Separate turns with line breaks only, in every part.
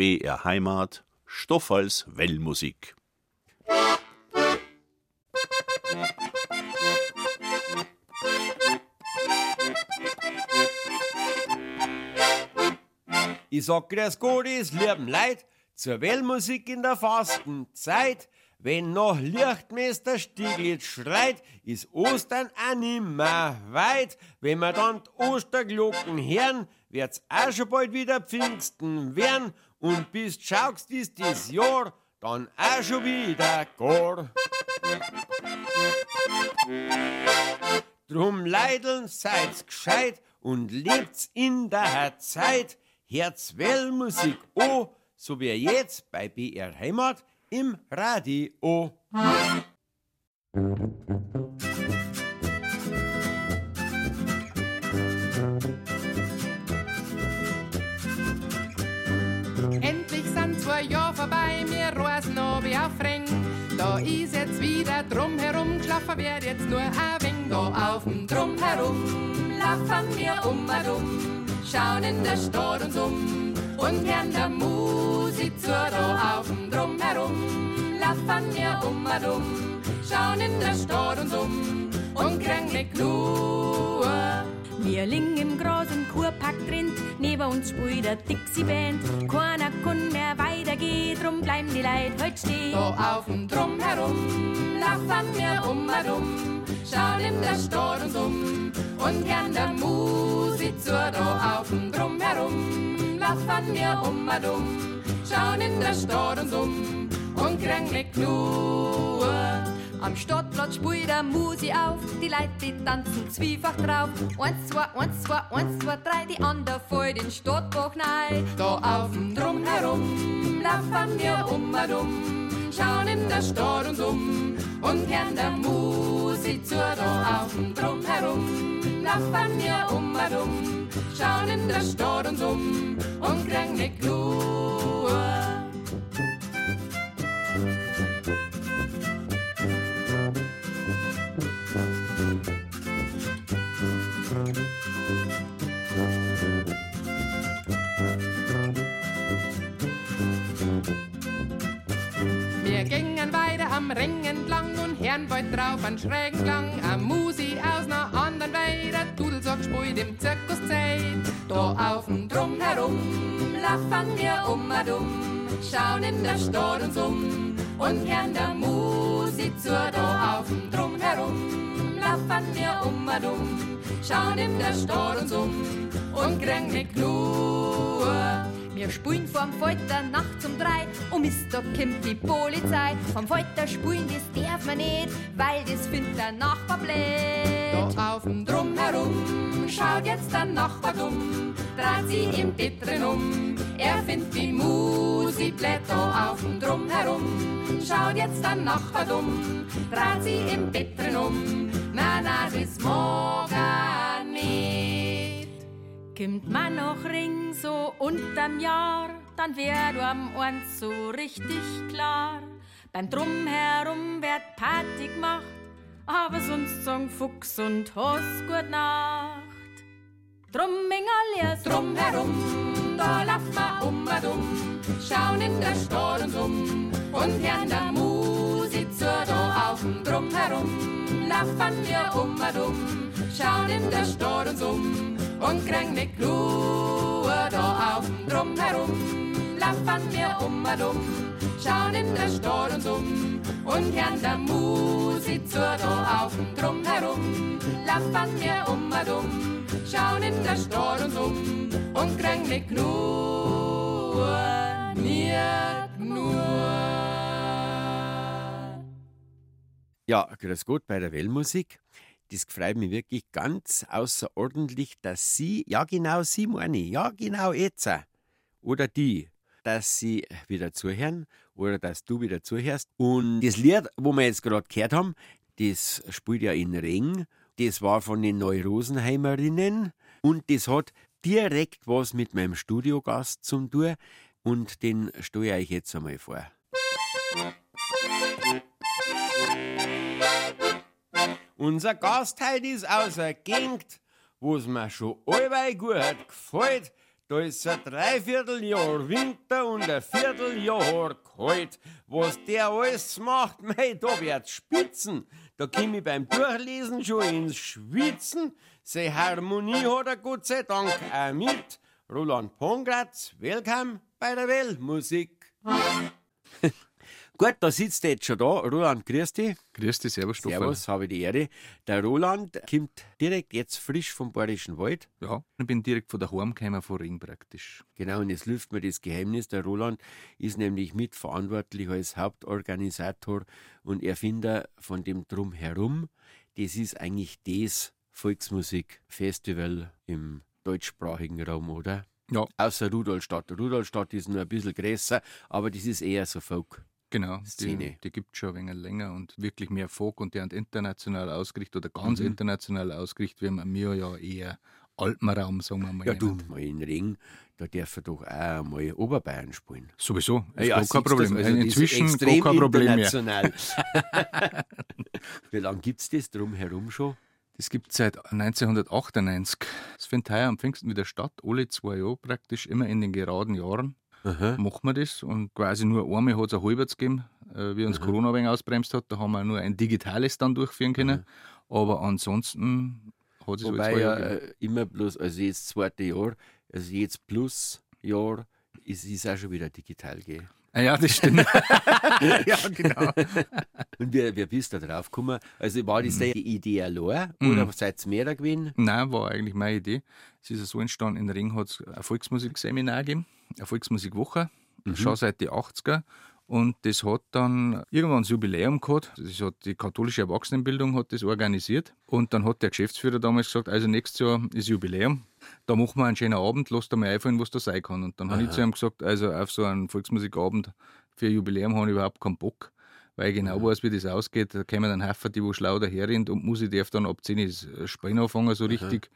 BR Heimat, Stoff als Wellmusik.
Ich sag grüß Gott, ist lieben Leid, zur Wellmusik in der Fastenzeit. Wenn noch Lichtmeister Stieglitz schreit, ist Ostern auch nimmer weit. Wenn wir dann die Osterglocken hören, wird's auch schon bald wieder Pfingsten werden. Und bis schaust ist das Jahr dann auch schon wieder gar. Drum leideln seid's gescheit und lebt's in der Zeit. Herz Wellmusik, oh, so wie jetzt bei BR Heimat im Radio.
Drumherum, geschlafen wird jetzt nur ein wenig. Da auf dem Drumherum, laufen wir um und um, schauen in der Stadt uns um und hören der Musik zu. Da auf dem Drumherum, laufen wir um und um, schauen in der Stadt uns um und kriegen mit Klur.
Wir liegen im großen Kurpark drin, neben uns spielt der Dixie-Band. Keiner kann mehr weitergehen, drum bleiben die Leute heute stehen.
Da auf dem Drumherum, laufen wir um und um, schauen in der Stadt uns um und hören der Musik zu. Da auf dem Drumherum, laufen wir um und um, schauen in der Stadt uns um und kriegen mit Klur.
Am Stadtplatz spielt der Musi auf, die Leute, die tanzen zwiefach drauf. Eins, zwei, eins, zwei, eins, zwei, drei, die andere voll den Stadtbach rein.
Da auf dem Drumherum laufen wir um und um, schauen in der Stadt uns um und hören der Musik zu. Da auf dem Drumherum laufen wir um und um, schauen in der Stadt uns um und kriegen ne Klur. Wir gingen weiter am Ring entlang und bald drauf an schrägen Klang. Am Musi aus ner anderen Weide, Dudelsack spielt im Zirkus Zeit. Da auf dem Drumherum laufen wir um und um, schauen in der Stadt uns um und hören der Musik zu. Da auf dem Drumherum laufen wir um und um, schauen in der Stadt uns um und kriegen ne Klur.
Wir spielen vorm Folter nachts um drei und ist da kommt die Polizei. Vom Folter spielen, das darf man nicht, weil das findet der Nachbar blöd.
Auf dem Drumherum schaut jetzt der Nachbar dumm, dreht sie im Bett drin um. Er findet die blöd da auf dem Drumherum, schaut jetzt der Nachbar dumm, dreht sie im Bett drin um. Na, na, das mag er nicht.
Kommt man noch Ring so unterm Jahr, dann wär du am Ohren so richtig klar. Beim Drumherum wird Party gemacht, aber sonst sagen Fuchs und Haus gut Nacht. Drum Mingerliers,
Drumherum, da laufen wir um und um, schauen in der Stadt uns um und hören der Musik zu. Da auf dem Drumherum laufen wir um und um, schauen in der Stadt uns um und kriegen ne Klur. Da auf dem Drumherum laufen wir um und um, schauen in der Stadt uns um und hören der Musik zu. Da auf dem Drumherum laufen wir um und um, schauen in der Stadt uns um und kriegen ne Knur, nicht nur.
Ja, grüß Gott bei der Wellmusik. Das freut mich wirklich ganz außerordentlich, dass Sie, ja genau Sie meine ja genau jetzt, oder die, dass Sie wieder zuhören oder dass du wieder zuhörst. Und das Lied, wo wir jetzt gerade gehört haben, das spielt ja in Ring. Das war von den Neurosenheimerinnen und das hat direkt was mit meinem Studiogast zu tun und den stelle ich euch jetzt einmal vor. Unser Gast heute ist aus der Gegend, wo's mir schon allweil gut gefällt. Da ist ein Dreivierteljahr Winter und ein Vierteljahr kalt. Was der alles macht, mei, da wird's spitzen. Da komm ich beim Durchlesen schon ins Schwitzen. Seine Harmonie hat er Gott sei Dank auch mit. Roland Pongratz, willkommen bei der Weltmusik. Gut, da sitzt er jetzt schon da. Roland, grüß dich.
Grüß dich, servus, Stefan.
Servus, habe ich die Ehre. Der Roland kommt direkt jetzt frisch vom Bayerischen Wald.
Ja, ich bin direkt von daheim gekommen, von Ring praktisch.
Genau, und jetzt lüft mir das Geheimnis. Der Roland ist nämlich mitverantwortlich als Hauptorganisator und Erfinder von dem Drumherum. Das ist eigentlich das Volksmusikfestival im deutschsprachigen Raum, oder?
Ja.
Außer Rudolstadt. Rudolstadt ist nur ein bisschen größer, aber das ist eher so Folk.
Genau,
Szene.
die, die gibt es schon ein wenig länger und wirklich mehr Folk und die sind international ausgerichtet oder ganz
Mhm.
international ausgerichtet. Wir haben wir ja eher Alpenraum, sagen wir mal.
Ja, du, mal in Ring, da dürfen doch auch mal Oberbayern spielen.
Sowieso, ist
Ja,
gar kein Problem.
also das ist
Inzwischen gar
extrem
kein Problem mehr.
international. Wie lange gibt es das drumherum schon?
Das gibt es seit 1998. Es findet heuer am Pfingsten wieder statt, alle zwei Jahre praktisch, immer in den geraden Jahren.
Aha.
machen wir das und quasi nur einmal hat es ein halbes gegeben, äh, wie uns Corona ein wenig ausbremst hat. Da haben wir nur ein digitales dann durchführen können. Aber ansonsten hat es
Wobei ja äh, immer bloß, also jetzt das zweite Jahr, also jetzt plus Jahr, ist es auch schon wieder digital, gell?
Ah, ja, das stimmt. ja, genau.
Und wie, wie bist du da drauf gekommen? Also war
Mhm.
das die Idee allein oder seid ihr mehr da gewesen?
Nein, war eigentlich meine Idee. Es ist ja so entstanden, in Ring hat es ein Volksmusikseminar gegeben, eine Volksmusikwoche, schon seit den 80er. Und das hat dann irgendwann das Jubiläum gehabt. Das hat die katholische Erwachsenenbildung hat das organisiert. Und dann hat der Geschäftsführer damals gesagt, also nächstes Jahr ist Jubiläum. Da machen wir einen schönen Abend, lass da mal einfallen, was da sein kann. Und dann habe ich zu ihm gesagt, also auf so einen Volksmusikabend für ein Jubiläum habe ich überhaupt keinen Bock. Weil ich genau weiß, wie das ausgeht. Da kommen dann Haufen, die wo schlau daherrennt und Musik darf dann ab 10 das Spielen anfangen, so richtig.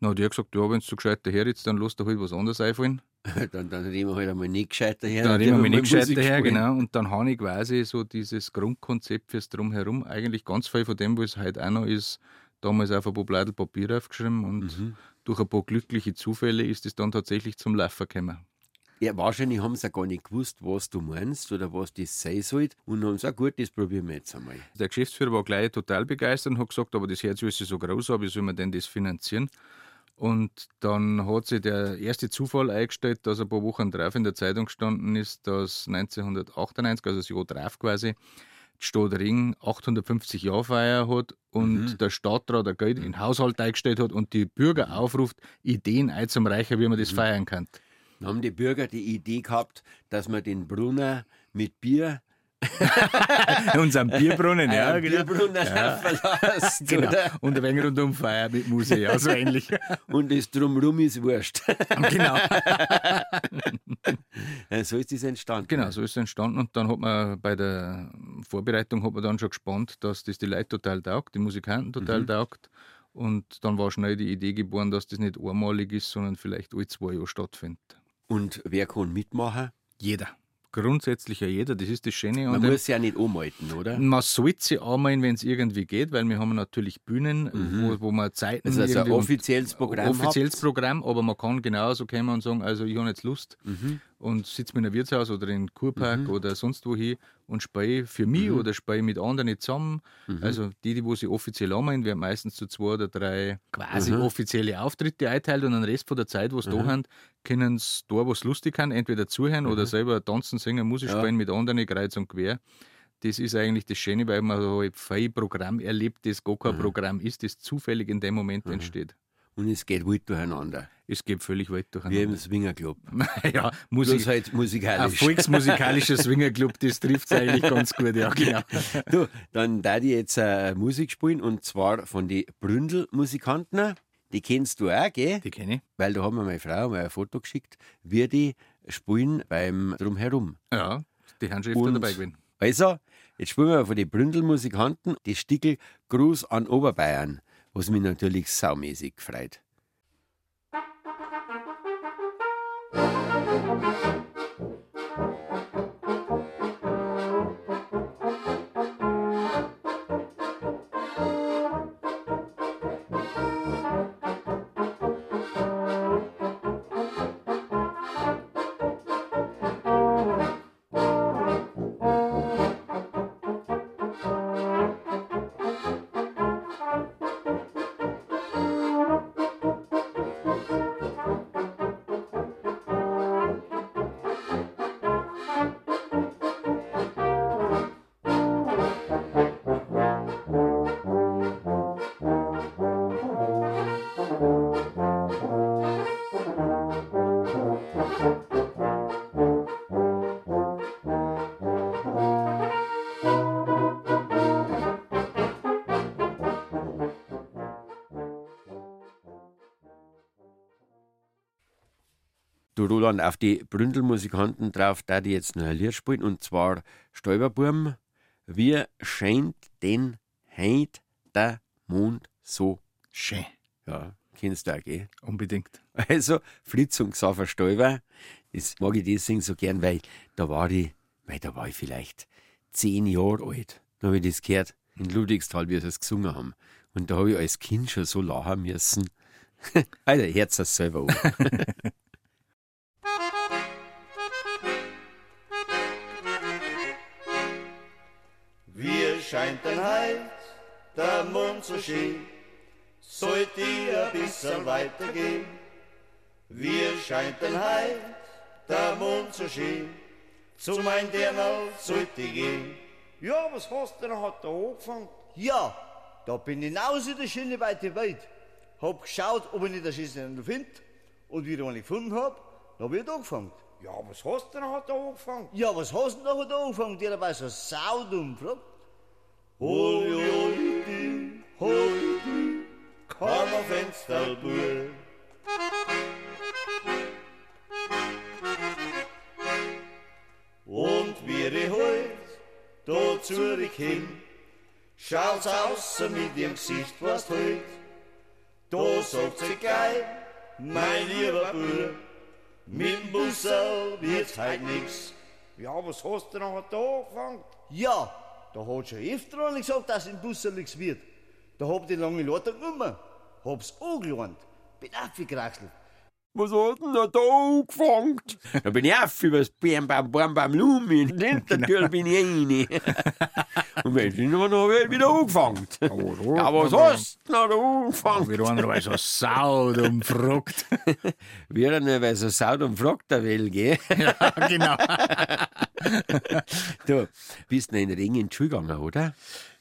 Dann hat er gesagt, ja, wenn du so gescheit daherritzt, dann lass dir halt was anderes einfallen.
dann, dann reden wir halt einmal nicht gescheiter her.
Dann reden wir
mal
nicht gescheit daher, genau. Und dann habe ich quasi so dieses Grundkonzept fürs Drumherum, eigentlich ganz viel von dem, was heute auch noch ist, damals auf ein paar Blätter Papier aufgeschrieben und
Mhm.
Durch ein paar glückliche Zufälle ist es dann tatsächlich zum Laufen gekommen.
Ja, wahrscheinlich haben sie auch gar nicht gewusst, was du meinst oder was das sein soll. Und haben gesagt, gut, das probieren wir jetzt einmal.
Der Geschäftsführer war gleich total begeistert und hat gesagt, aber das Herz ist so groß, aber wie soll man denn das finanzieren? Und dann hat sich der erste Zufall eingestellt, dass ein paar Wochen drauf in der Zeitung gestanden ist, dass 1998, also das Jahr drauf quasi, die Stadt Ring 850 Jahre Feier hat und der Stadtrat ein Geld in den Haushalt eingestellt hat und die Bürger aufruft, Ideen einzureichen, wie man das feiern kann.
Dann haben die Bürger die Idee gehabt, dass man den Brunner mit Bier,
Unseren Bierbrunnen, ja, genau.
Bierbrunner verlässt,
genau.
oder?
Und ein wenig rundum Feier mit Musik, ja, so ähnlich.
Und das drumrum ist wurscht.
genau.
Ja, so ist das entstanden.
Genau, so ist es entstanden. Und dann hat man bei der Vorbereitung hat man dann schon gespannt, dass das die Leute total taugt, die Musikanten total taugt. Und dann war schnell die Idee geboren, dass das nicht einmalig ist, sondern vielleicht alle zwei Jahre stattfindet.
Und wer kann mitmachen?
Jeder. Grundsätzlich ja jeder, das ist das Schöne.
Man muss ja nicht umhalten, oder?
man sollte sie anmelden, wenn es irgendwie geht, weil wir haben natürlich Bühnen, wo, wo man Zeiten
Also, also ein offizielles Programm
offizielles
habt.
Programm, aber man kann genauso kommen und sagen, also ich habe jetzt Lust
Mhm.
Und sitze mir in einem Wirtshaus oder in Kurpark oder sonst wo hin und spiele für mich oder spiele mit anderen zusammen.
Mhm.
Also die, die wo sie offiziell anmelden, werden meistens zu zwei oder drei quasi
Mhm.
offizielle Auftritte einteilt und den Rest von der Zeit, wo sie da haben, können sie da was lustig haben, entweder zuhören oder selber tanzen, singen, Musik
Mhm. Ja.
spielen mit anderen kreuz und quer. Das ist eigentlich das Schöne, weil man halt viel Programm erlebt, das gar
Mhm.
kein Programm ist, das zufällig in dem Moment entsteht.
Und es geht wild durcheinander.
Es geht völlig weit
Wie im
durcheinander.
Swingerclub.
ja, Musik,
halt
ein
musikalisch.
volksmusikalischer Swingerclub, das trifft es eigentlich ganz gut, ja, genau.
Du, dann da die jetzt äh, Musik spielen und zwar von den Bründel-Musikanten. Die kennst du auch, gell?
Die kenne ich.
Weil da haben mir meine Frau mal ein Foto geschickt, wie die spielen beim Drumherum.
Ja, die haben schon öfter
Und-
dabei gewesen.
Also, jetzt spielen wir von den Bründel-Musikanten das Stickel Gruß an Oberbayern, was mich natürlich saumäßig freut. Du Roland, auf die Bründelmusikanten drauf, da die jetzt noch ein Lied spielen, und zwar Stäuberburm. Wie scheint denn heut der Mond so?
Schön.
Ja, kennst du auch, gell?
Unbedingt.
Also, Fritz und Xaver Stäuber, das mag ich deswegen so gern, weil da war ich, weil da war ich vielleicht zehn Jahre alt. Da habe ich das gehört in Ludwigsthal, wie sie es gesungen haben. Und da habe ich als Kind schon so lachen müssen. Alter, Herz das selber an.
denn heut der Mond so schön? Sollt ihr ein bisschen weitergehen? Wie scheint denn heut der Mond so schön? Zu mein Dirndl sollt ihr gehen?
Ja, was hast du denn hat da angefangen?
Ja, da bin ich hinaus in der schöne weite Welt. Hab geschaut, ob ich nicht das Schießen finde. Und wie ich einen gefunden hab, da hab ich angefangen.
Ja, was hast du denn hat da angefangen?
Ja, was hast du denn da angefangen? Der dabei so saudumm fragt. Hoi, hoi, di, hoi, di, komm auf Fensterbuhr. Und ich heut da zurückhin, schaut's aus mit ihrem Gesicht, was heut. Da sagt sie geil, mein lieber Bub, mit dem Bussel wird's heut nix.
Ja, was hast du hat da angefangen?
Ja, da hat schon öfter einer gesagt, dass im Bussel nichts wird. Da hab ich die lange Leute genommen, hab's angelernt, bin aufgekraxelt.
Was hast denn da angefangen? Da bin ich auf übers Bam Bam Bam Bam Lumi. In der Tür bin ich rein. Und wenn ich noch habe wieder angefangen. Ja, was hast du denn da angefangen?
Wie einer weil so saud und frugt.
Wieder nicht, weil so saut und fragt der will, gell?
ja, genau.
Du bist in den Ring in die Schule gegangen, oder?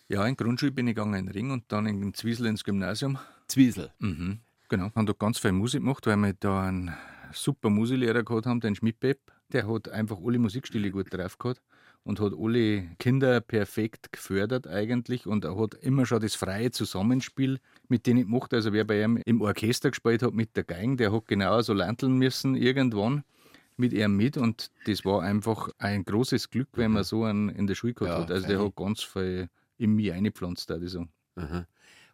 Ja, in Grundschule bin ich gegangen in den Ring und dann in Zwiesel ins Gymnasium.
Zwiesel.
Mhm. Genau. Haben da ganz viel Musik gemacht, weil wir da einen super Musiklehrer gehabt haben, den Schmidt-Pep. Der hat einfach alle Musikstile gut drauf gehabt und hat alle Kinder perfekt gefördert eigentlich und er hat immer schon das freie Zusammenspiel mit denen gemacht. Also wer bei ihm im Orchester gespielt hat mit der Geigen, der hat genau so landeln müssen irgendwann mit ihm mit und das war einfach ein großes Glück, wenn man so einen in der Schule gehabt
Ja,
hat. Also der hat ganz viel in mich eingepflanzt, würde ich sagen.
Aha.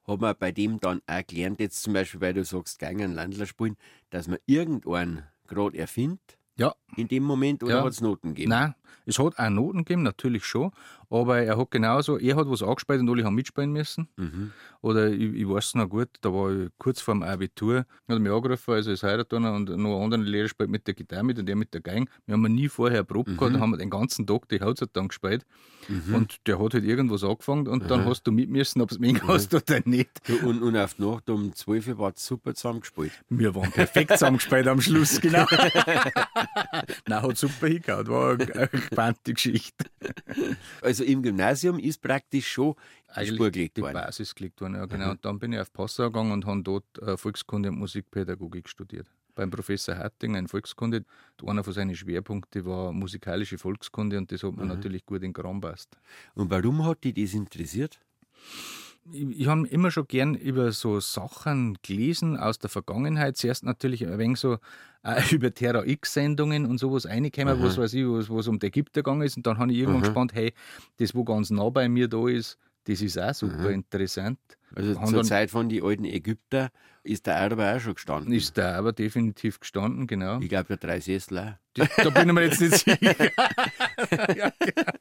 Hat man bei dem dann auch gelernt, jetzt zum Beispiel, weil du sagst, Geingen Landler spielen, dass man irgendwann gerade erfindet
Ja,
in dem Moment oder
Ja.
hat es Noten gegeben?
Nein, es hat auch Noten gegeben, natürlich schon. Aber er hat genauso, er hat was angespielt und alle haben mitspielen müssen.
Mhm.
Oder ich, ich weiß noch gut, da war ich kurz vor dem Abitur, hat er mich angerufen, also als Heiratturner und noch ein anderer Lehrer spielt mit der Gitarre mit und der mit der Geige. Wir haben nie vorher Probe
Mhm.
gehabt, da haben wir den ganzen Tag die Hauptzeit dann gespielt. Und der hat halt irgendwas angefangen und dann hast du mit müssen, ob es mich hast oder nicht.
Du, und, und auf die Nacht um 12 Uhr war es super zusammengespielt.
Wir waren perfekt zusammengespielt am Schluss, genau. Nein, hat super hingehauen, war eine, eine gespannte Geschichte.
Also im Gymnasium ist praktisch schon die
eigentlich
Spur gelegt
die
worden.
Basis gelegt worden. Ja, genau. Und dann bin ich auf Passau gegangen und habe dort äh, Volkskunde und Musikpädagogik studiert. Beim Professor Harting in Volkskunde. Einer von seinen Schwerpunkten war musikalische Volkskunde und das hat mir natürlich gut in den Kram passt.
Und warum hat dich das interessiert?
Ich, habe immer schon gern über so Sachen gelesen aus der Vergangenheit. Zuerst natürlich ein wenig so äh, über Terra X-Sendungen und sowas reingekommen, was weiß ich, was, was um die Ägypter gegangen ist. Und dann habe ich irgendwann gespannt, hey, das, wo ganz nah bei mir da ist, das ist auch super interessant.
Also zur Zeit von den alten Ägypter ist der Erbe auch schon gestanden.
Ist da aber definitiv gestanden, genau.
ich glaube, der drei Sessel auch.
Das, da bin ich mir jetzt nicht sicher. ja, genau.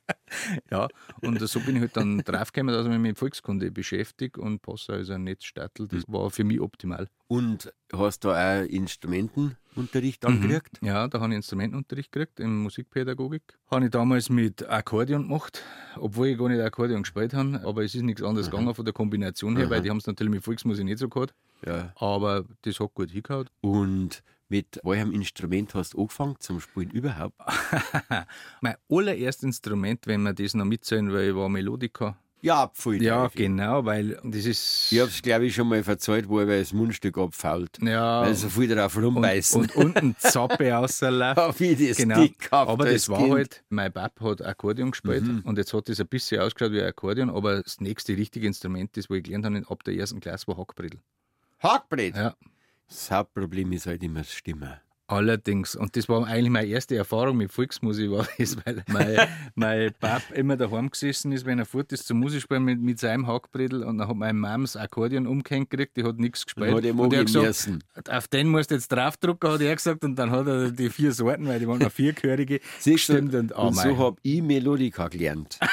ja, und so bin ich halt dann draufgekommen, dass ich mich mit Volkskunde beschäftige und Passau ist ein Netzstattel. Das war für mich optimal.
Und hast da auch Instrumentenunterricht angekriegt?
Ja, da habe ich Instrumentenunterricht gekriegt in Musikpädagogik. Habe ich damals mit Akkordeon gemacht, obwohl ich gar nicht Akkordeon gespielt habe. Aber es ist nichts anderes gegangen von der Kombination her, weil die haben es natürlich mit Volksmusik nicht so gehabt.
Ja.
Aber das hat gut hingehauen.
Und mit welchem Instrument hast du angefangen zum Spielen überhaupt?
mein allererstes Instrument, wenn wir das noch mitzählen, weil ich war Melodica.
Ja, Pfui.
Ja, genau, weil das ist.
Ich hab's, glaube ich, schon mal verzeiht, wo er das Mundstück abfault.
Ja,
Weil so viel drauf
und,
rumbeißen.
und unten Zappe rausläuft.
Ich das
Genau,
dick gehabt
aber das war
Kind. Mhm.
halt, mein Pap hat Akkordeon gespielt und jetzt hat das ein bisschen ausgeschaut wie ein Akkordeon, aber das nächste richtige Instrument, das wo ich gelernt habe ab der ersten Klasse, war Hackbrettel.
Hackbrett.
Ja.
Das Hauptproblem ist halt immer das Stimmen.
Allerdings, und das war eigentlich meine erste Erfahrung mit Volksmusik, war das, weil mein, mein Pap immer daheim gesessen ist, wenn er fort ist zum Musikspielen mit, mit seinem Hackbredel und dann hat meine Mom das Akkordeon umgehängt gekriegt, die hat nichts gespielt.
Hat
und er gesagt, auf den musst du jetzt draufdrucken, hat er gesagt, und dann hat er die vier Sorten, weil die waren noch vierchörige, gestimmt und, oh
und so
mein.
hab ich Melodika gelernt.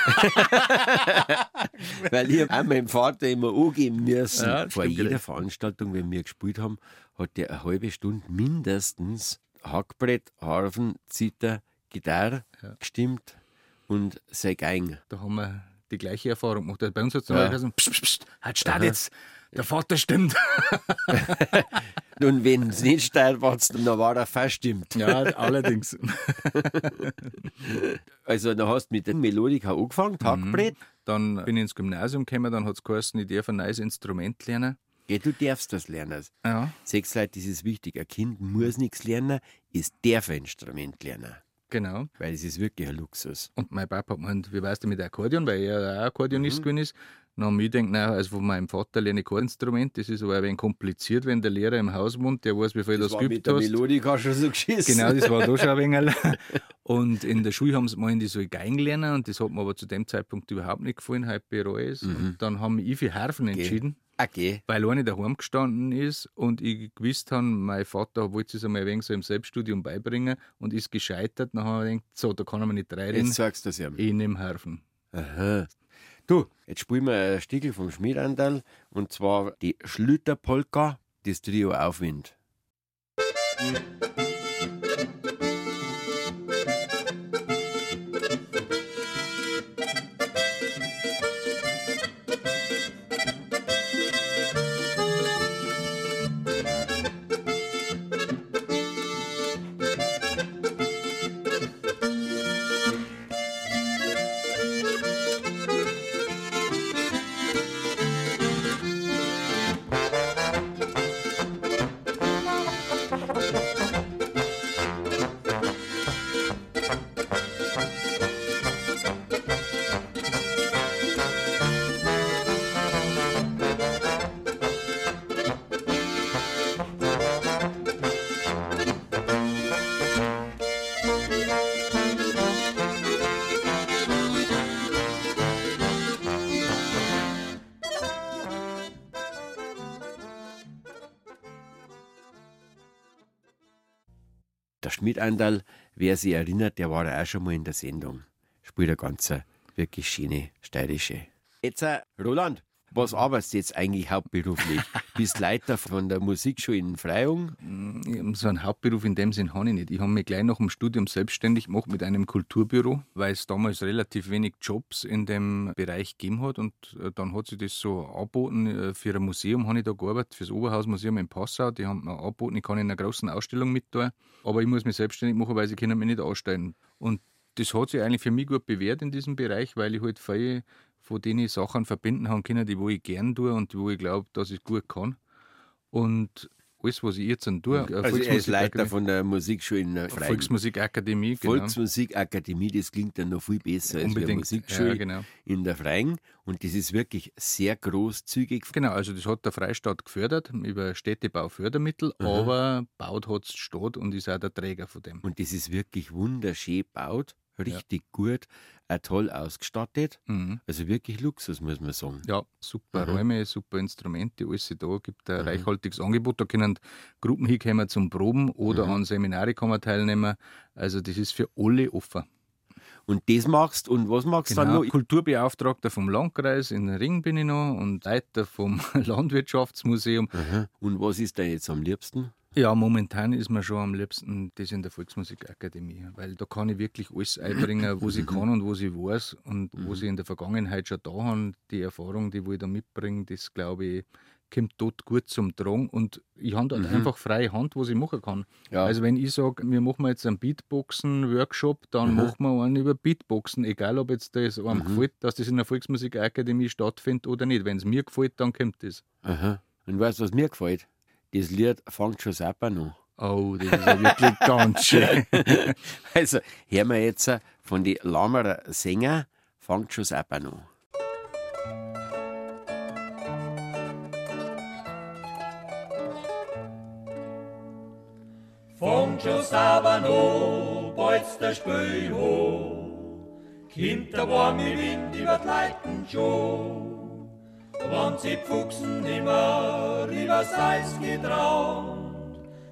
Weil ich hab auch meinem Vater immer angeben müssen.
Ja,
Vor jeder. Veranstaltung, wenn wir gespielt haben, hat der eine halbe Stunde mindestens Hackbrett, Harfen, Zither, Gitarre gestimmt und sein Geig.
Da haben wir die gleiche Erfahrung gemacht. Also Bei uns hat es
Ja.
gesagt, pst, pst, pst, halt start jetzt, der Vater stimmt.
Und wenn es nicht steil war, dann war er verstimmt.
Ja, allerdings.
Also, dann hast du mit der Melodika angefangen, Hackbrett.
Dann bin ich ins Gymnasium gekommen, dann hat es geheißen, ich darf ein neues Instrument lernen.
Geh, du darfst das lernen.
Ja.
Sechs Leute, das ist wichtig. Ein Kind muss nichts lernen, es darf ein Instrument lernen.
Genau.
Weil es ist wirklich ein Luxus.
Und mein Papa hat gemeint, wie weißt du mit Akkordeon, weil er auch Akkordeonist
Mhm.
gewesen ist. Dann haben wir gedacht, also von meinem Vater lerne ich kein Instrument. Das ist aber ein wenig kompliziert, wenn der Lehrer im Haus wohnt, der weiß, wie viel das,
war
geübt
mit der
hast.
Melodika schon so geschissen.
Genau, das war da schon ein wenig. Und in der Schule haben sie mal, die soll Geigen lernen und das hat mir aber zu dem Zeitpunkt überhaupt nicht gefallen, heute bereue ich es.
Mhm.
Und dann haben wir ich für Harfen entschieden,
Okay.
weil eine daheim gestanden ist und ich gewusst habe, mein Vater wollte es einmal ein wenig so im Selbststudium beibringen und ist gescheitert. Dann habe ich gedacht, so, da kann mir nicht reinreden,
Jetzt sagst du es ihm.
ich nehme Harfen.
Aha. Du, jetzt spielen wir ein Stickel vom Schmiedandal und zwar die Schlüterpolka, das Trio Aufwind. Schmiedandal, wer sich erinnert, der war auch schon mal in der Sendung. Spielt eine ganz wirklich schöne steirische. Jetzt, äh, Roland, was arbeitest du jetzt eigentlich hauptberuflich? Bist Leiter von der Musikschule in Freyung?
So einen Hauptberuf in dem Sinn habe ich nicht. Ich habe mich gleich nach dem Studium selbstständig gemacht mit einem Kulturbüro, weil es damals relativ wenig Jobs in dem Bereich gegeben hat. Und äh, dann hat sich das so angeboten. Äh, Für ein Museum habe ich da gearbeitet, für das Oberhausmuseum in Passau. Die haben mir angeboten, ich kann in einer großen Ausstellung mit da. Aber ich muss mich selbstständig machen, weil sie können mich nicht ausstellen. Und das hat sich eigentlich für mich gut bewährt in diesem Bereich, weil ich halt viel von denen Sachen verbinden haben die wo ich gern tue und wo ich glaube, dass ich gut kann. Und alles, was ich jetzt tue, äh,
Also er ist Leiter von der Musikschule in Freyung.
Volksmusikakademie, genau.
Volksmusikakademie, das klingt dann noch viel besser als die
Unbedingt.
Musikschule
Ja, genau.
in der Freien. Und das ist wirklich sehr großzügig.
Genau, also das hat der Freistaat gefördert über Städtebaufördermittel, aber baut hat es Stadt und ist auch der Träger von dem.
Und das ist wirklich wunderschön gebaut, richtig gut, auch toll ausgestattet.
Mhm.
Also wirklich Luxus, muss man sagen.
Ja, super
Mhm.
Räume, super Instrumente, alles da, gibt ein reichhaltiges Angebot. Da können Gruppen hinkommen zum Proben oder
Mhm.
an Seminare kann man teilnehmen. Also das ist für alle offen.
Und das machst und was machst du dann
Genau,
noch?
Kulturbeauftragter vom Landkreis in Ring bin ich noch und Leiter vom Landwirtschaftsmuseum.
Aha. Und was ist da jetzt am liebsten?
Ja, momentan ist mir schon am liebsten das in der Volksmusikakademie, weil da kann ich wirklich alles einbringen, was ich kann und was ich weiß und was ich in der Vergangenheit schon da habe. Die Erfahrung, die ich da mitbringe, das glaube ich, kommt dort gut zum Tragen und ich habe dort einfach freie Hand, was ich machen kann.
Ja.
Also wenn ich sage, wir machen jetzt einen Beatboxen-Workshop, dann machen wir einen über Beatboxen, egal ob jetzt das einem gefällt, dass das in der Volksmusikakademie stattfindet oder nicht. Wenn es mir gefällt, dann kommt das.
Aha. Und weißt du, was mir gefällt? Das Lied fängt schon selber an.
Oh, das ist ja wirklich ganz schön.
Also, hören wir jetzt äh, von den Lammerer Sänger, fängt schon selber an.
Fängt schon sauber an, bald der Spül hoch. Kommt der warme Wind über die Leiten schon. Wenn sie Fuchsen nimmer übers Eis getraut,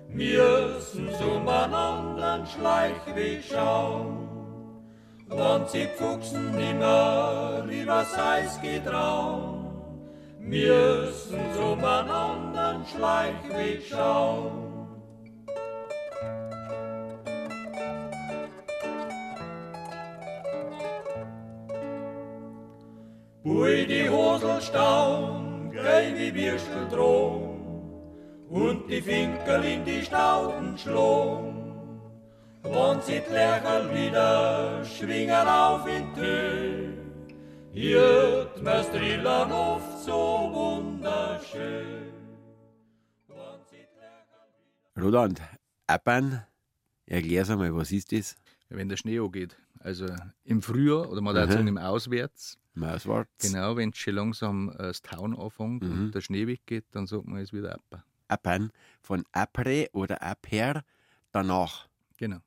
müssen sie um einen anderen Schleichweg schauen. Wenn sie Fuchsen nimmer übers Eis getraut, müssen sie um einen anderen Schleichweg schauen. Bui die Hosel staun, gei wie Würstel drohn, und die Finkel in die Stauden schlung. Wenn sie die Lercherl wieder schwingen auf in Tö, hört mir's drillern oft so wunderschön.
Roland, Abbern, erklär's einmal, was ist das?
Wenn der Schnee angeht. Also im Frühjahr oder man
Mhm.
sagen im Auswärts.
Mauswarz.
Genau, wenn es schon langsam äh, das Tauen anfängt
Mhm.
und der Schnee weggeht, dann sagt man, es wieder ab.
Abbern von apre oder aper, danach.
Genau,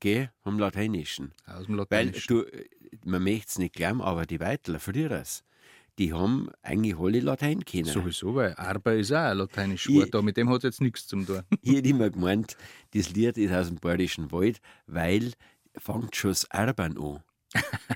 Geh, vom Lateinischen.
aus dem
Weil
Lateinischen.
du, man möchte es nicht glauben, aber die Weitler, früher, die haben eigentlich alle Latein kennen.
Sowieso, weil Arber ist auch ein lateinisches Wort, da mit dem hat es jetzt nichts zum tun.
Ich hätte immer gemeint, das Lied ist aus dem Bayerischen Wald, weil fängt schon das Erben an.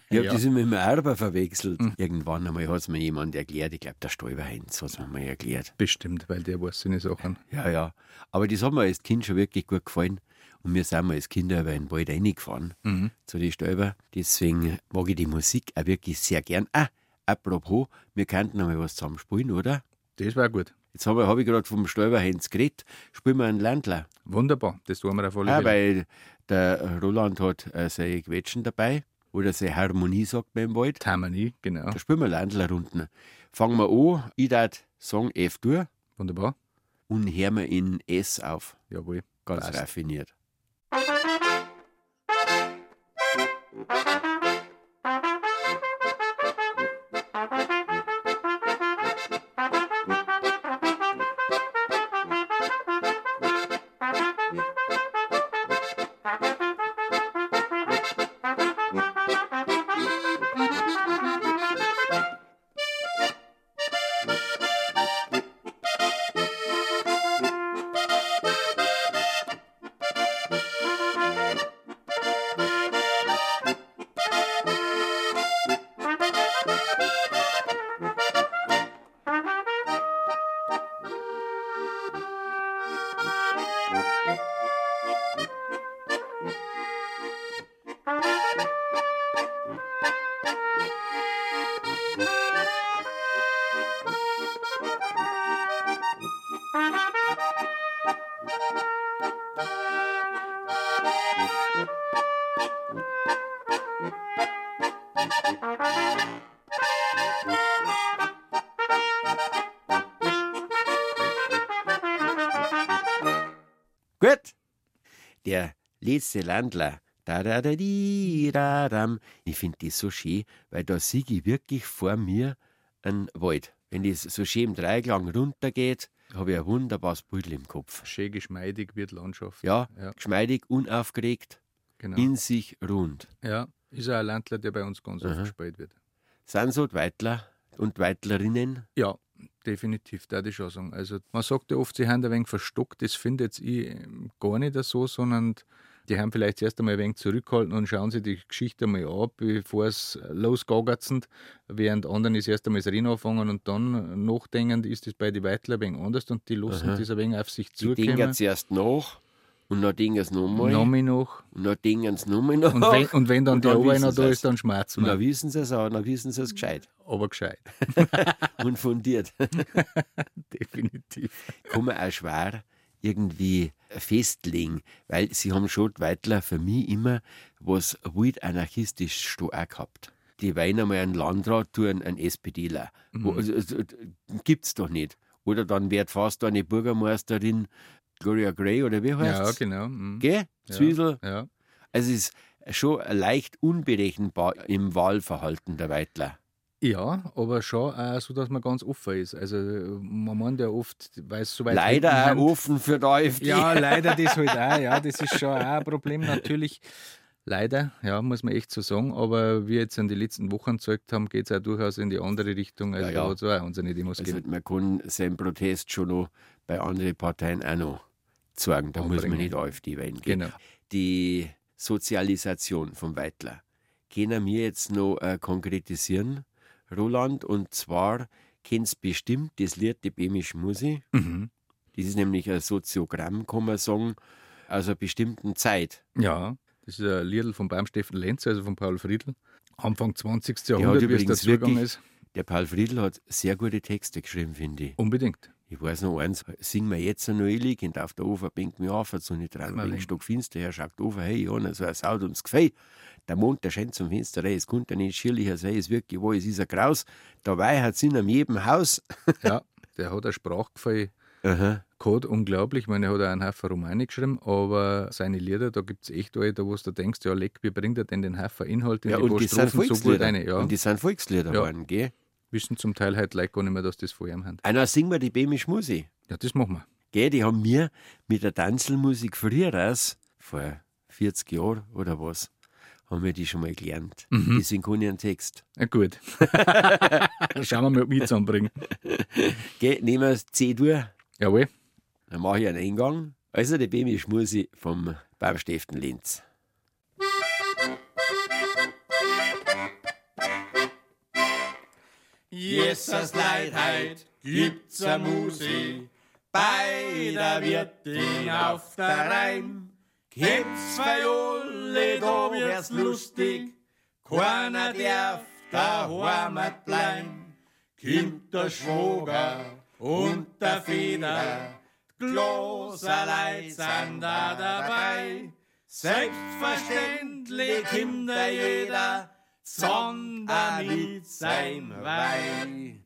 Ich habe
Ja.
das immer mit dem Erben verwechselt. Irgendwann einmal hat es mir jemand erklärt, ich glaube, der Stolberheinz hat es mir mal erklärt.
Bestimmt, weil der weiß seine Sachen.
Ja, ja. Aber das hat mir als Kind schon wirklich gut gefallen. Und wir sind mal als Kinder über den Wald reingefahren,
Mhm.
zu den Stäuber. Deswegen mag ich die Musik auch wirklich sehr gern. Ah, apropos, wir könnten einmal was zusammen spielen, oder?
Das war gut.
Jetzt habe hab ich gerade vom Stolberheinz geredet. Spielen wir einen Landler.
Wunderbar, das tun wir auf alle
Ja,
Fälle.
weil der Roland hat äh, seine Quetschen dabei. Oder seine Harmonie, sagt man im Wald.
Harmonie, genau.
Da spielen wir Landler-Runden. Fangen wir an. Ich darf Song F durch
Wunderbar.
und hören wir in S auf.
Jawohl.
Ganz
Passt.
raffiniert. Letzte Landler. Da, da, da, di, da, dam. Ich finde das so schön, weil da sehe ich wirklich vor mir einen Wald. Wenn das so schön im Dreiklang runtergeht, habe ich ein wunderbares Bild im Kopf.
Schön geschmeidig wird die Landschaft.
Ja,
Ja.
geschmeidig, unaufgeregt,
Genau.
in sich rund.
ja, ist auch ein Landler, der bei uns ganz oft
Aha.
gespielt wird.
Sind so Weitler und Weitlerinnen?
Ja, definitiv, da ich schon sagen. Also man sagt ja oft, sie haben ein wenig verstockt, das finde ich gar nicht so, sondern die haben vielleicht zuerst einmal ein wenig zurückgehalten und schauen sich die Geschichte einmal an, bevor es losgagert während anderen ist erst einmal das Rennen anfangen und dann nachdenken, ist das bei den Weitler ein wenig anders und die lassen
Aha.
das ein wenig auf sich
Die denken
zukommen.
zuerst nach und dann denken sie nochmal
Nochmal nach.
und dann denken sie nochmal nach.
Und wenn, und wenn dann
Und
der
dann
Ober
wissen
noch da ist, dann schmerzen
Und dann
wir.
wissen sie es auch, dann wissen sie es gescheit
Aber gescheit.
und fundiert.
Definitiv.
Kann man auch schwer irgendwie festlegen, weil sie haben schon die Weitler für mich immer was wild anarchistisch auch gehabt. Die wollen einmal einen Landrat tun, einen SPDler. Wo- Also, also, gibt's doch nicht. Oder dann wird fast eine Bürgermeisterin Gloria Gray oder wie heißt
Ja, genau. mhm.
Gell?
Ja.
Zwiesel.
Ja.
Also es ist schon leicht unberechenbar im Wahlverhalten der Weitler.
Ja, aber schon auch so, dass man ganz offen ist. Also man meint ja oft, weil es so weit
Leider auch offen für die AfD.
Ja, leider das halt auch. Ja, das ist schon auch ein Problem natürlich. Leider, ja, muss man echt so sagen. Aber wie jetzt in den letzten Wochen gezeigt haben, geht es auch durchaus in die andere Richtung. Also
Ja,
da
ja.
hat es auch unsere Demos
Also
gegeben.
man kann seinen Protest schon noch bei anderen Parteien auch noch zeigen. Da muss man nicht AfD wählen. gell?
Genau.
Die Sozialisation vom Weitler können wir jetzt noch äh, konkretisieren, Roland. Und zwar kennst du bestimmt das Lied Die Bämische Musik.
Mhm.
Das ist nämlich ein Soziogramm, kann man sagen, aus einer bestimmten Zeit.
Ja, das ist ein Liedl von Baumsteffen Lenz, also von Paul Friedl. Anfang 20.
hat
Jahrhundert, wie es
wirklich-
ist.
Der Paul Friedl hat sehr gute Texte geschrieben, finde ich.
Unbedingt.
Ich weiß noch eins, sing mir jetzt ich lieg und auf der Ufer bänkt mich auf, so nicht dran,
Mal
wegen
wegen.
stockfinster, her schaut Ufer, hey, Jonas, so ein Saut ums Gefäß. Der Mond, der scheint zum Fenster rein, es konnte nicht schierlicher sein, es wirklich wo, es ist ein Graus. Dabei hat es in jedem Haus.
Ja, der hat ein Sprachgefäll
Aha.
gehabt, unglaublich. Ich meine, er hat auch einen Haufen Romane geschrieben, aber seine Lieder, da gibt es echt alle, da wo du denkst, ja, leck, wie bringt er denn den Haufen Inhalt in
Ja,
die
und die sind
so gut rein? Ja,
Und die sind Volkslieder
Ja.
geworden, gell?
wissen zum Teil halt Leute gar nicht mehr, dass das vor ihm haben.
Einer singen wir die Bämische Musik.
Ja, das machen wir.
Gell, die haben mir mit der Tanzelmusik früher aus, vor 40 Jahren oder was, haben wir die schon mal gelernt.
Mhm.
Deswegen kann ich einen Text.
Ja, gut. Schauen wir mal, ob wir zusammenbringen.
Gell, nehmen wir C-Dur.
Jawohl.
Dann mache ich einen Eingang. Also die Bämische Musik vom Baumstiften Linz.
Jesus Leidheit gibt's a Musi, bei der Wirtin auf der Rhein. Gibt's zwei Olle, da wird's lustig, keiner darf daheim bleiben. Kimmt der Schwager und der Feder, Gloser Leid sind da dabei. Selbstverständlich da jeder, sondern nicht sein Weih.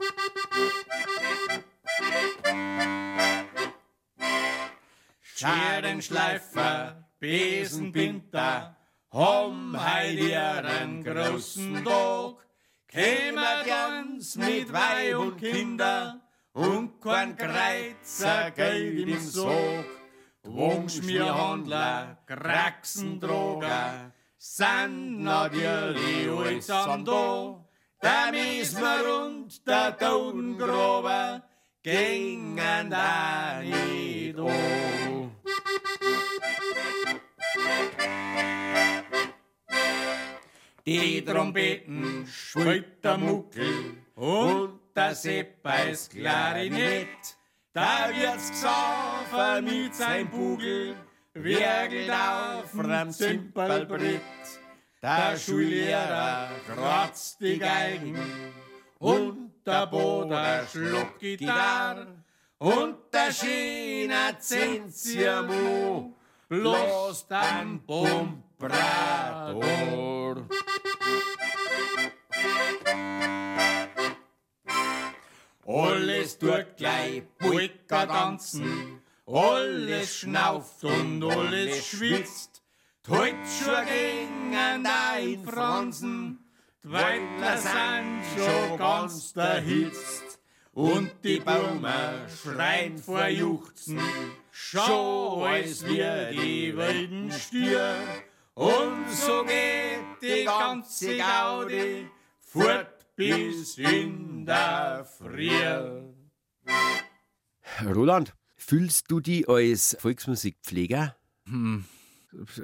Scherenschleifer, Besenbinder, haben heut ihren großen Tag. Kämer ganz mit Weih und Kinder und kein Kreuzer Geld im Sog. Wunschmirhandler, Kraxendroger, sind natürlich allesamt da. Der Mesmer und der Totengraber gingen da nicht an. Die Trompeten spielt der Muckel und der Seppa ist Klarinett. Da wird's gesoffen mit sein Bugel, wirbelt auf dem Zimpelbrett. Der Schullehrer kratzt die Geigen und der Boder schluckt Gitarre und der Schiener Zensiamu bloß dann Bumprador. Alles tut gleich Polka tanzen, alles schnauft und alles schwitzt. Deutscher gingen da in Franzen, die Weitler sind schon ganz erhitzt. Und die Baumer schreien vor Juchzen, schon als wir die wilden Stier. Und so geht die ganze Gaudi fort bis in der Früh.
Roland, fühlst du dich als Volksmusikpfleger?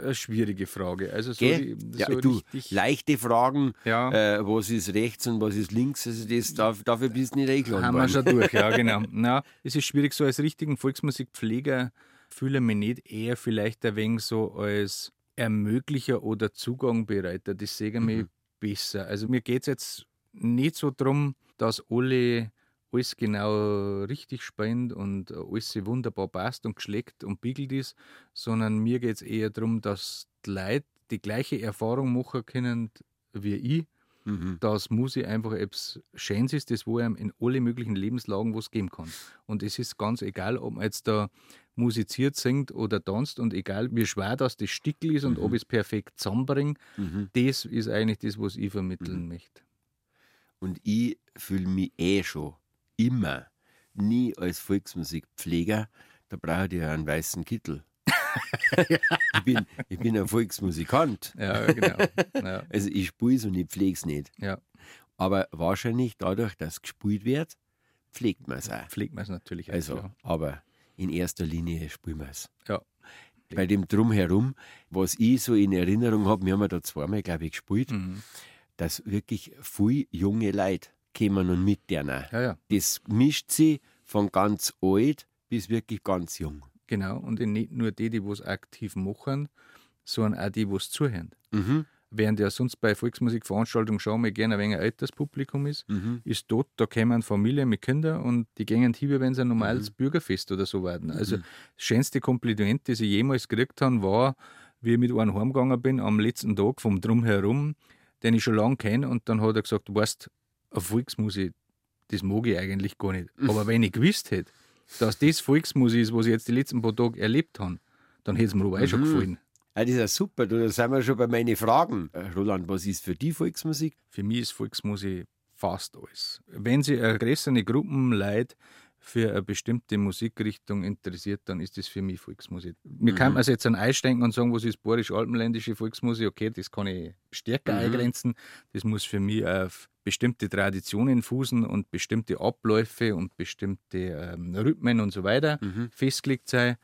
Eine schwierige Frage. Also so, die,
ja,
so
du,
richtig.
leichte Fragen,
Ja.
äh, was ist rechts und was ist links, also das, darf, dafür bist du nicht eingeladen
Haben wir schon durch, ja, genau. Na, es ist schwierig, so als richtigen Volksmusikpfleger fühle ich mich nicht eher vielleicht ein wenig so als Ermöglicher oder Zugangbereiter. Das sehe ich mich besser. Also mir geht es jetzt nicht so darum, dass alle alles genau richtig spielen und alles wunderbar passt und geschleckt und biegelt ist, sondern mir geht es eher darum, dass die Leute die gleiche Erfahrung machen können wie ich,
Mhm.
dass Musik einfach etwas Schönes ist, das wo einem in alle möglichen Lebenslagen was geben kann. Und es ist ganz egal, ob man jetzt da musiziert, singt oder tanzt und egal wie schwer das das Stickel ist und ob ich es perfekt zusammenbringe,
Mhm.
das ist eigentlich das, was ich vermitteln möchte.
Und ich fühle mich eh schon immer nie als Volksmusikpfleger. Da brauche ich ja einen weißen Kittel. ich, bin, ich bin ein Volksmusikant.
Ja, genau. Ja,
Also ich spiele es und ich pflege es nicht.
ja.
Aber wahrscheinlich dadurch, dass gespielt wird, pflegt man es auch.
pflegt man es natürlich auch,
Also,
ja.
aber in erster Linie spielen wir es.
Ja.
Bei dem Drumherum, was ich so in Erinnerung habe, wir haben ja da zweimal, glaube ich, gespielt,
Mhm.
dass wirklich viele junge Leute kommen und mit denen.
ja, ja,
Das mischt sich von ganz alt bis wirklich ganz jung.
genau. Und nicht nur die, die es aktiv machen, sondern auch die, die es zuhören.
Mhm.
Während ja sonst bei Volksmusikveranstaltungen schon mal gerne ein wenig ein älteres Publikum ist,
Mhm.
ist dort, da kommen Familien mit Kindern und die gehen hin, wenn sie ein normales Bürgerfest oder so werden. Also das schönste Kompliment, das ich jemals gekriegt habe, war, wie ich mit einem heimgegangen bin am letzten Tag vom Drumherum, den ich schon lange kenne, und dann hat er gesagt, du weißt, eine Volksmusik, das mag ich eigentlich gar nicht. Aber wenn ich gewusst hätte, dass das Volksmusik ist, was ich jetzt die letzten paar Tage erlebt habe, dann hätte es mir aber auch schon gefallen.
Ah, das ist ja super, du, da sind wir schon bei meinen Fragen. Äh, Roland, was ist für die Volksmusik?
Für mich ist Volksmusik fast alles. Wenn sich eine größere Gruppen Leute für eine bestimmte Musikrichtung interessiert, dann ist das für mich Volksmusik. Mir kann man also jetzt an einsteigen und sagen, was ist borisch-alpenländische Volksmusik, okay, das kann ich stärker eingrenzen. Das muss für mich auf bestimmte Traditionen fußen und bestimmte Abläufe und bestimmte ähm, Rhythmen und so weiter festgelegt sein.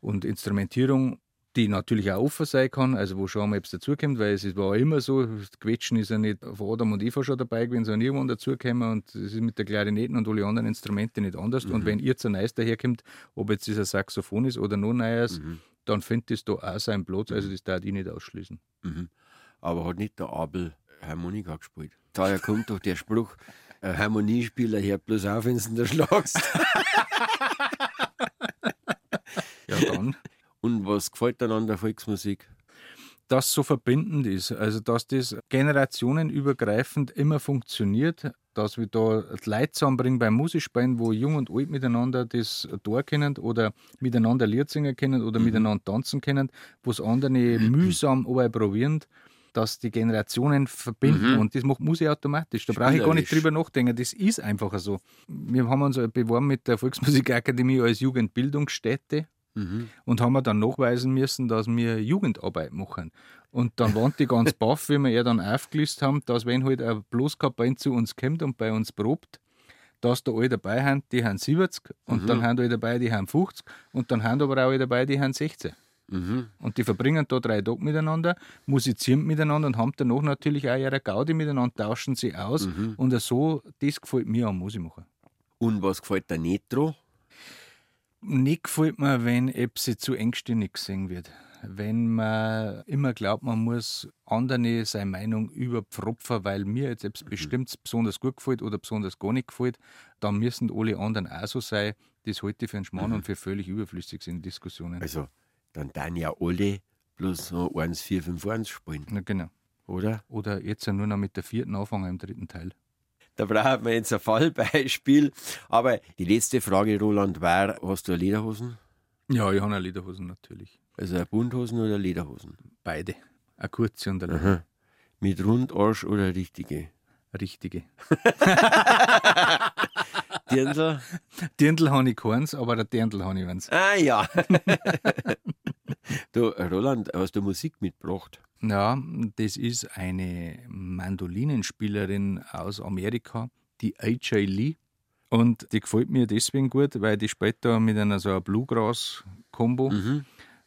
Und Instrumentierung die natürlich auch offen sein kann, also wo schon mal etwas dazukommt, weil es war immer so, das Quetschen ist ja nicht von Adam und Eva schon dabei gewesen, sondern irgendwann dazugekommen und es ist mit der Klarinetten und alle anderen Instrumente nicht anders. Und wenn ihr zu Neues daherkommt, ob jetzt ein Saxophon ist oder noch Neues, dann findet das da auch seinen Platz, also das darf ich nicht ausschließen.
Mhm. Aber hat nicht der Abel Harmonika gespielt? Daher kommt doch der Spruch, ein Harmoniespieler hört bloß auf, wenn du ihn da schlagst.
Ja, dann.
Und was gefällt dir an der Volksmusik?
das so verbindend ist, also dass das generationenübergreifend immer funktioniert, dass wir da die Leute zusammenbringen beim Musikspielen, wo jung und alt miteinander das da kennen oder miteinander Lied singen können oder miteinander tanzen können, wo es andere mühsam aber probieren, dass die Generationen verbinden. Und das macht Musik automatisch. Da brauche ich gar nicht drüber nachdenken, das ist einfach so. Wir haben uns beworben mit der Volksmusikakademie als Jugendbildungsstätte und haben wir dann nachweisen müssen, dass wir Jugendarbeit machen. Und dann waren die ganz baff, wie wir ja dann aufgelistet haben, dass wenn halt ein Bloßkapelle zu uns kommt und bei uns probt, dass da alle dabei haben, die haben 70 und dann haben alle dabei, die haben 50 und dann haben aber auch alle dabei, die haben 16. Und die verbringen da drei Tage miteinander, musizieren miteinander und haben danach natürlich auch ihre Gaudi miteinander, tauschen sie aus. Und so, das gefällt mir am Musik machen.
Und was gefällt dir nicht dran?
Nicht gefällt mir, wenn etwas zu engstirnig gesehen wird. Wenn man immer glaubt, man muss andere seine Meinung überpfropfen, weil mir jetzt etwas bestimmt besonders gut gefällt oder besonders gar nicht gefällt, dann müssen alle anderen auch so sein. Das halte ich für einen Schmarrn und für völlig überflüssig in Diskussionen.
Also, dann dann ja alle bloß so 1, 4, 5, 1 spielen,
Na, genau.
oder?
Oder jetzt nur noch mit der vierten anfangen im dritten Teil.
Da brauchen wir jetzt ein Fallbeispiel. Aber die letzte Frage, Roland, war: Hast du Lederhosen?
Ja, ich habe auch Lederhosen natürlich.
Also eine Bunthosen oder Lederhosen?
Beide. Eine kurze und eine lange.
Mit Rundarsch oder richtige?
richtige.
Dirndl?
Dirndl habe ich keins, aber der Dirndl habe ich eins.
Ah ja. du, Roland, hast du Musik mitgebracht?
Ja, das ist eine Mandolinenspielerin aus Amerika, die AJ Lee. Und die gefällt mir deswegen gut, weil die spielt da mit einer so einer Bluegrass-Kombo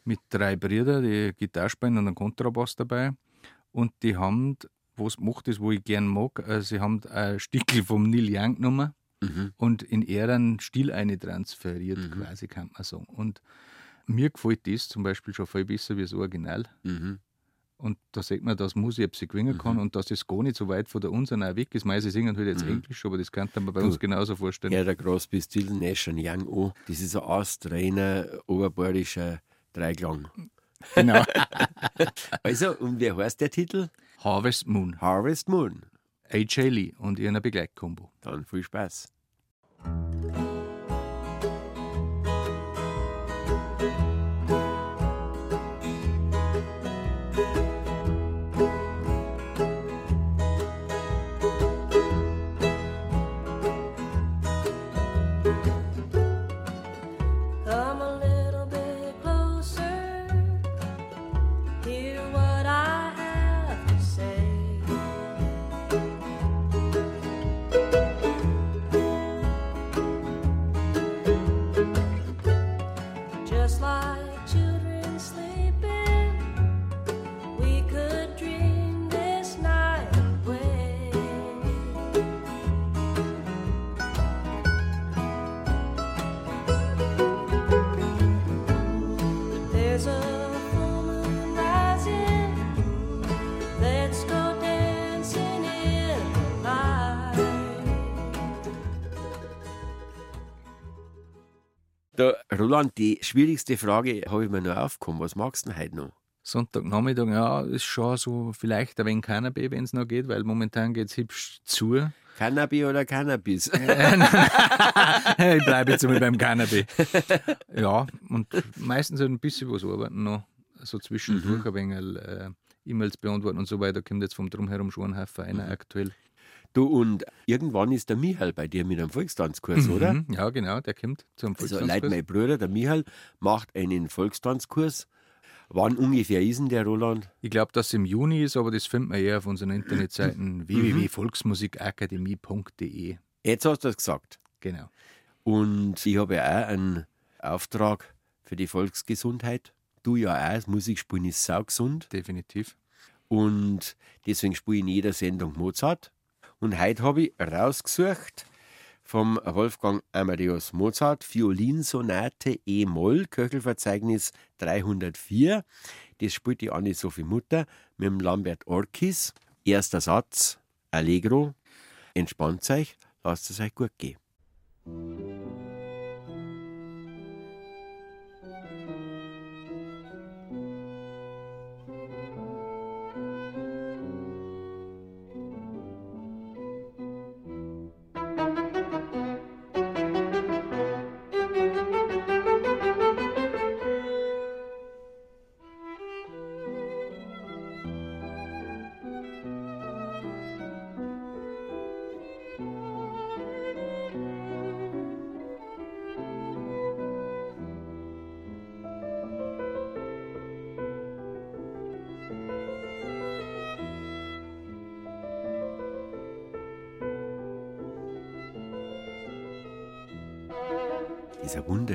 mit drei Brüdern, die Gitarre spielen und einen Kontrabass dabei. Und die haben, was macht das, wo ich gern mag, äh, sie haben ein Stückel vom Neil Young genommen und in ihren Stil eine transferiert, quasi, kann man sagen. Und mir gefällt das zum Beispiel schon viel besser wie das Original. Und da sieht man, dass Musik etwas gewinnen kann und dass das gar nicht so weit von der unseren auch weg ist. Mei, sie singen halt jetzt Englisch, aber das könnte man bei uns genauso vorstellen.
Ja, der Crosby, Still, Nash und Young an. Das ist ein astreiner, oberbayerischer Dreiklang.
Genau.
Also, und wie heißt der Titel?
Harvest Moon,
Harvest Moon.
AJ Lee und ihrer Begleitkombo.
Dann viel Spaß. Música Da, Roland, die schwierigste Frage habe ich mir noch aufgekommen. Was magst du denn heute noch?
Sonntagnachmittag, ja, ist schon so vielleicht ein wenig Cannabis, wenn es noch geht, weil momentan geht es hübsch zu.
Cannabis oder Cannabis?
ich bleibe jetzt mal beim Cannabis. Ja, und meistens halt ein bisschen was arbeiten noch, so zwischendurch ein wenig äh, E-Mails beantworten und so weiter. Kommt jetzt vom Drumherum schon ein Haufen einer aktuell.
Du, und irgendwann ist der Michael bei dir mit einem Volkstanzkurs, oder?
Mhm, Ja, genau, der kommt zum
Also,
Volkstanzkurs.
Leute, mein Bruder, der Michael, macht einen Volkstanzkurs. Wann ungefähr ist denn der, Roland?
Ich glaube, dass es im Juni ist, aber das findet man eher auf unseren Internetseiten www.volksmusikakademie.de.
Jetzt hast du es gesagt.
Genau.
Und ich habe ja auch einen Auftrag für die Volksgesundheit. Du ja auch, das Musikspielen ist saugesund.
Definitiv.
Und deswegen spiele ich in jeder Sendung Mozart. Und heute habe ich rausgesucht vom Wolfgang Amadeus Mozart Violinsonate E-Moll, Köchelverzeichnis 304. Das spielt die Anne-Sophie Mutter mit dem Lambert Orkis. Erster Satz, Allegro. Entspannt euch, lasst es euch gut gehen.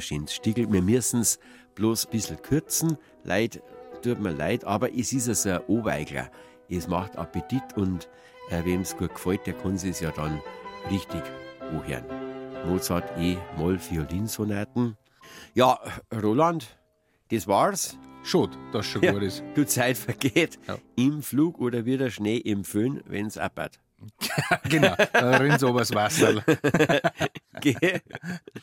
Wunderschönes Stickel. Wir müssen es bloß ein bisschen kürzen. Leid, tut mir leid, aber es ist also ein Obeigler. Es macht Appetit und äh, wem es gut gefällt, der kann es ja dann richtig anhören. Mozart E. Moll Violinsonaten. Ja, Roland, das war's.
Schon, das schon
Ja,
gut ist.
du Zeit vergeht.
Ja.
Im Flug oder wie der Schnee im Föhn, wenn's abbert.
genau, da rinnt so was Wasser.
Geh.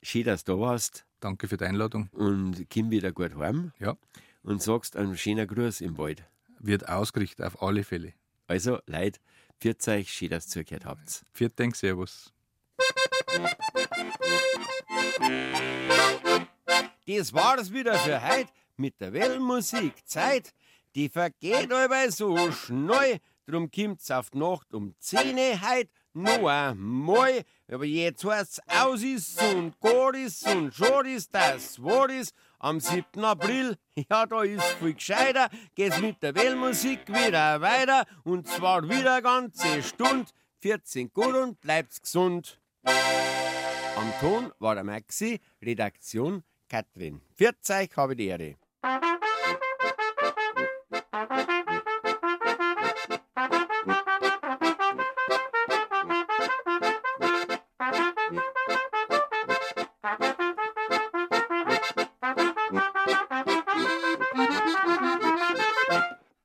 Schön, dass du da warst
Danke für die Einladung.
und komm wieder gut heim
Ja,
und sagst einen schönen Gruß im Wald.
wird ausgerichtet auf alle Fälle.
Also, Leute, pfiat euch, schön, dass ihr zugehört habt.
Vielen Dank, Servus.
Das war's wieder für heute mit der Wellenmusik. Zeit, die vergeht aber so schnell. Drum kommt's auf die Nacht um 10 Uhr heut noch einmal. Aber jetzt heißt's aus ist und gut ist und schon ist das Wort ist. Am 7. April, ja, da ist viel gescheiter, geht's mit der Wellenmusik wieder weiter. Und zwar wieder ganze Stunde. 14 gut und bleibt's gesund. Am Ton war der Maxi, Redaktion Katrin. 40 habe die Ehre.